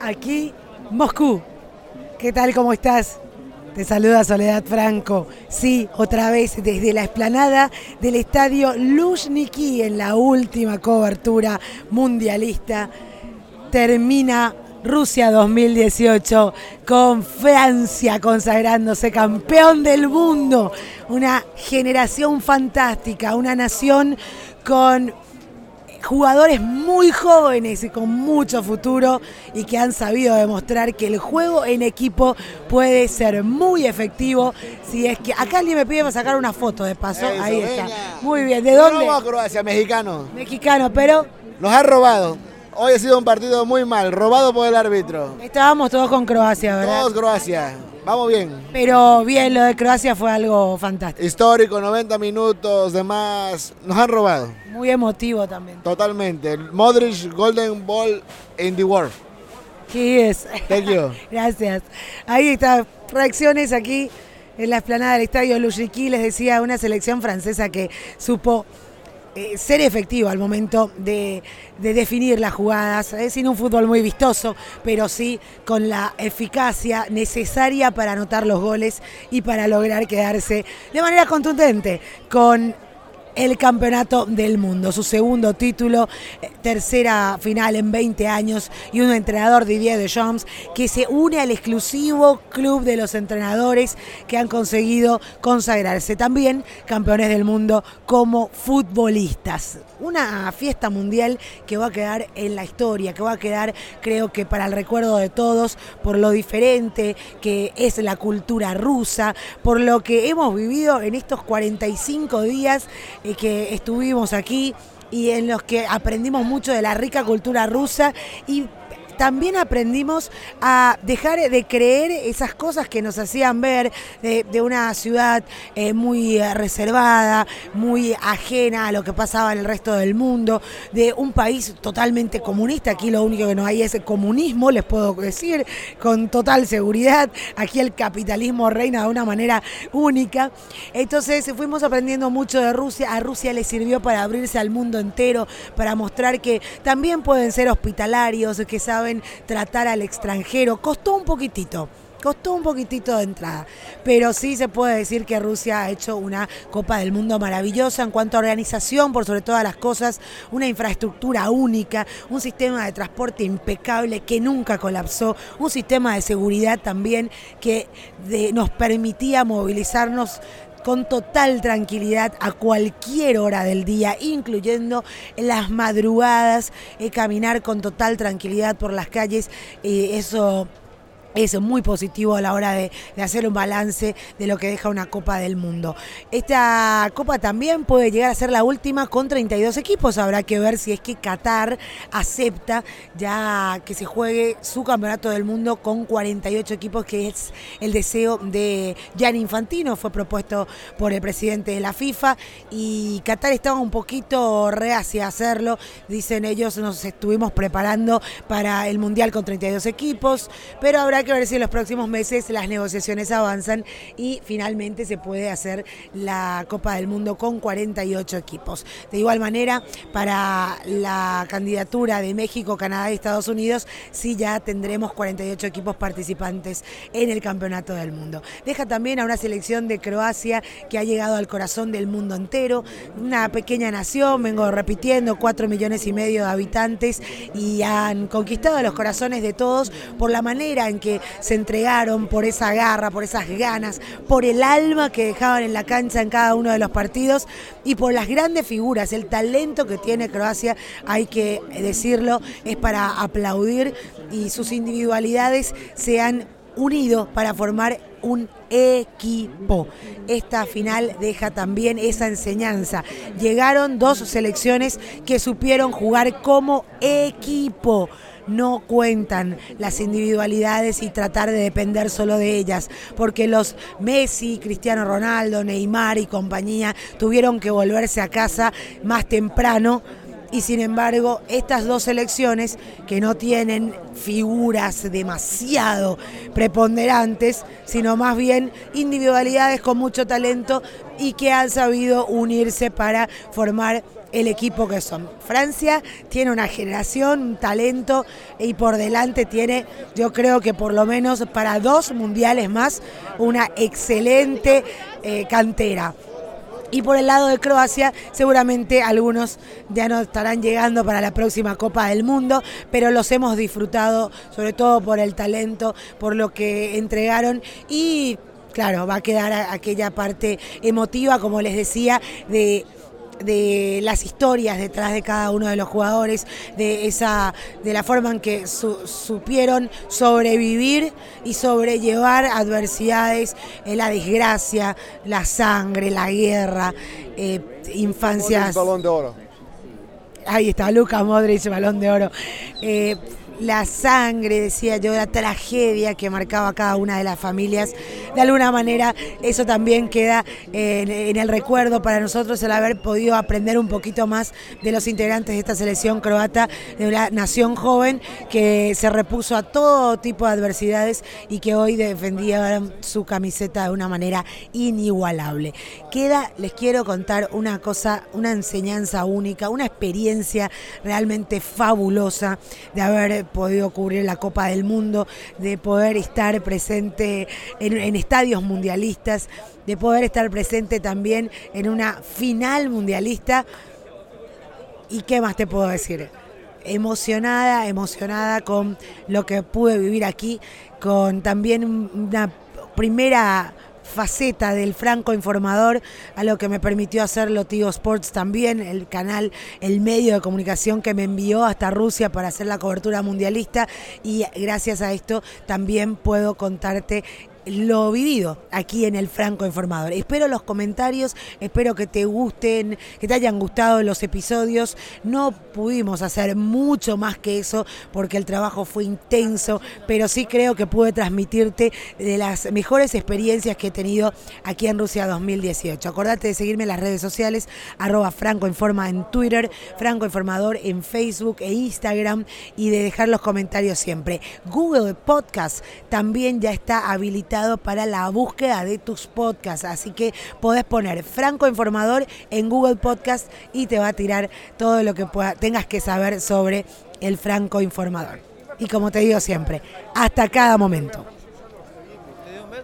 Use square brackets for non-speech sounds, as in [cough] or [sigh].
Aquí, Moscú. ¿Qué tal? ¿Cómo estás? Te saluda Soledad Franco. Sí, otra vez desde la explanada del estadio Luzhniki en la última cobertura mundialista. Termina Rusia 2018 con Francia consagrándose campeón del mundo. Una generación fantástica, una nación con jugadores muy jóvenes y con mucho futuro y que han sabido demostrar que el juego en equipo puede ser muy efectivo. Si es que acá alguien me pide para sacar una foto de paso, ahí está. Muy bien, ¿de dónde? a Croacia, mexicano. Mexicano, pero Nos ha robado. Hoy ha sido un partido muy mal, robado por el árbitro. estábamos todos con Croacia, ¿verdad? Todos Croacia. Vamos bien. Pero bien, lo de Croacia fue algo fantástico. Histórico, 90 minutos, demás. Nos han robado. Muy emotivo también. Totalmente. Modric Golden Ball in the world. ¿Qué es? Thank you. [laughs] Gracias. Ahí está, reacciones aquí en la explanada del estadio Luzhniki. Les decía, una selección francesa que supo eh, ser efectiva al momento de, de definir las jugadas, eh, sin un fútbol muy vistoso, pero sí con la eficacia necesaria para anotar los goles y para lograr quedarse de manera contundente con el campeonato del mundo, su segundo título, eh, tercera final en 20 años y un entrenador Didier Deschamps que se une al exclusivo club de los entrenadores que han conseguido consagrarse también campeones del mundo como futbolistas. Una fiesta mundial que va a quedar en la historia, que va a quedar creo que para el recuerdo de todos por lo diferente que es la cultura rusa, por lo que hemos vivido en estos 45 días eh, que estuvimos aquí y en los que aprendimos mucho de la rica cultura rusa y también aprendimos a dejar de creer esas cosas que nos hacían ver de, una ciudad eh, muy eh, reservada, muy ajena a lo que pasaba en el resto del mundo, de un país totalmente comunista. Aquí lo único que no hay es comunismo, les puedo decir con total seguridad. Aquí el capitalismo reina de una manera única. Entonces fuimos aprendiendo mucho de Rusia. A Rusia le sirvió para abrirse al mundo entero, para mostrar que también pueden ser hospitalarios, que saben tratar al extranjero. Costó un poquitito. Costó un poquitito de entrada, pero sí se puede decir que Rusia ha hecho una Copa del Mundo maravillosa en cuanto a organización, por sobre todas las cosas, una infraestructura única, un sistema de transporte impecable que nunca colapsó, un sistema de seguridad también que nos permitía movilizarnos con total tranquilidad a cualquier hora del día, incluyendo las madrugadas, eh, caminar con total tranquilidad por las calles, eh, eso es muy positivo a la hora de, de hacer un balance de lo que deja una Copa del Mundo. Esta Copa también puede llegar a ser la última con 32 equipos. Habrá que ver si es que Qatar acepta ya que se juegue su Campeonato del Mundo con 48 equipos, que es el deseo de Gianni Infantino, fue propuesto por el presidente de la FIFA y Qatar estaba un poquito reacia a hacerlo. Dicen ellos, nos estuvimos preparando para el Mundial con 32 equipos, pero habrá que ver si en los próximos meses las negociaciones avanzan y finalmente se puede hacer la Copa del Mundo con 48 equipos. De igual manera, para la candidatura de México, Canadá y Estados Unidos, sí ya tendremos 48 equipos participantes en el Campeonato del Mundo. Deja también a una selección de Croacia que ha llegado al corazón del mundo entero, una pequeña nación, vengo repitiendo, 4 millones y medio de habitantes y han conquistado los corazones de todos por la manera en que se entregaron, por esa garra, por esas ganas, por el alma que dejaban en la cancha en cada uno de los partidos y por las grandes figuras, el talento que tiene Croacia, hay que decirlo, es para aplaudir y sus individualidades se han unido para formar un equipo. Esta final deja también esa enseñanza. Llegaron dos selecciones que supieron jugar como equipo. No cuentan las individualidades y tratar de depender solo de ellas, porque los Messi, Cristiano Ronaldo, Neymar y compañía tuvieron que volverse a casa más temprano y sin embargo estas dos selecciones que no tienen figuras demasiado preponderantes, sino más bien individualidades con mucho talento y que han sabido unirse para formar el equipo que son. Francia tiene una generación, un talento y por delante tiene, yo creo que por lo menos para dos mundiales más, una excelente eh, cantera. Y por el lado de Croacia, seguramente algunos ya no estarán llegando para la próxima Copa del Mundo, pero los hemos disfrutado, sobre todo por el talento, por lo que entregaron. Y claro, va a quedar aquella parte emotiva, como les decía, de de las historias detrás de cada uno de los jugadores, de esa, de la forma en que supieron sobrevivir y sobrellevar adversidades, eh, la desgracia, la sangre, la guerra, eh, infancias. Balón de oro. Ahí está, Luca Modric, balón de oro. Eh, la sangre, decía yo, la tragedia que marcaba cada una de las familias. De alguna manera eso también queda en, el recuerdo para nosotros el haber podido aprender un poquito más de los integrantes de esta selección croata, de una nación joven que se repuso a todo tipo de adversidades y que hoy defendía su camiseta de una manera inigualable. Queda, les quiero contar una cosa, una enseñanza única, una experiencia realmente fabulosa de haber podido cubrir la Copa del Mundo, de poder estar presente en, estadios mundialistas, de poder estar presente también en una final mundialista. ¿Y qué más te puedo decir? Emocionada, emocionada con lo que pude vivir aquí, con también una primera faceta del franco informador, a lo que me permitió hacer Lotigo Sports también, el canal, el medio de comunicación que me envió hasta Rusia para hacer la cobertura mundialista. Y gracias a esto también puedo contarte lo vivido aquí en el Franco Informador. Espero los comentarios, espero que te gusten, que te hayan gustado los episodios. No pudimos hacer mucho más que eso porque el trabajo fue intenso, pero sí creo que pude transmitirte de las mejores experiencias que he tenido aquí en Rusia 2018. Acordate de seguirme en las redes sociales, arroba Franco Informa en Twitter, Franco Informador en Facebook e Instagram y de dejar los comentarios siempre. Google Podcast también ya está habilitado para la búsqueda de tus podcasts. Así que podés poner Franco Informador en Google Podcast y te va a tirar todo lo que tengas que saber sobre el Franco Informador. Y como te digo siempre, hasta cada momento.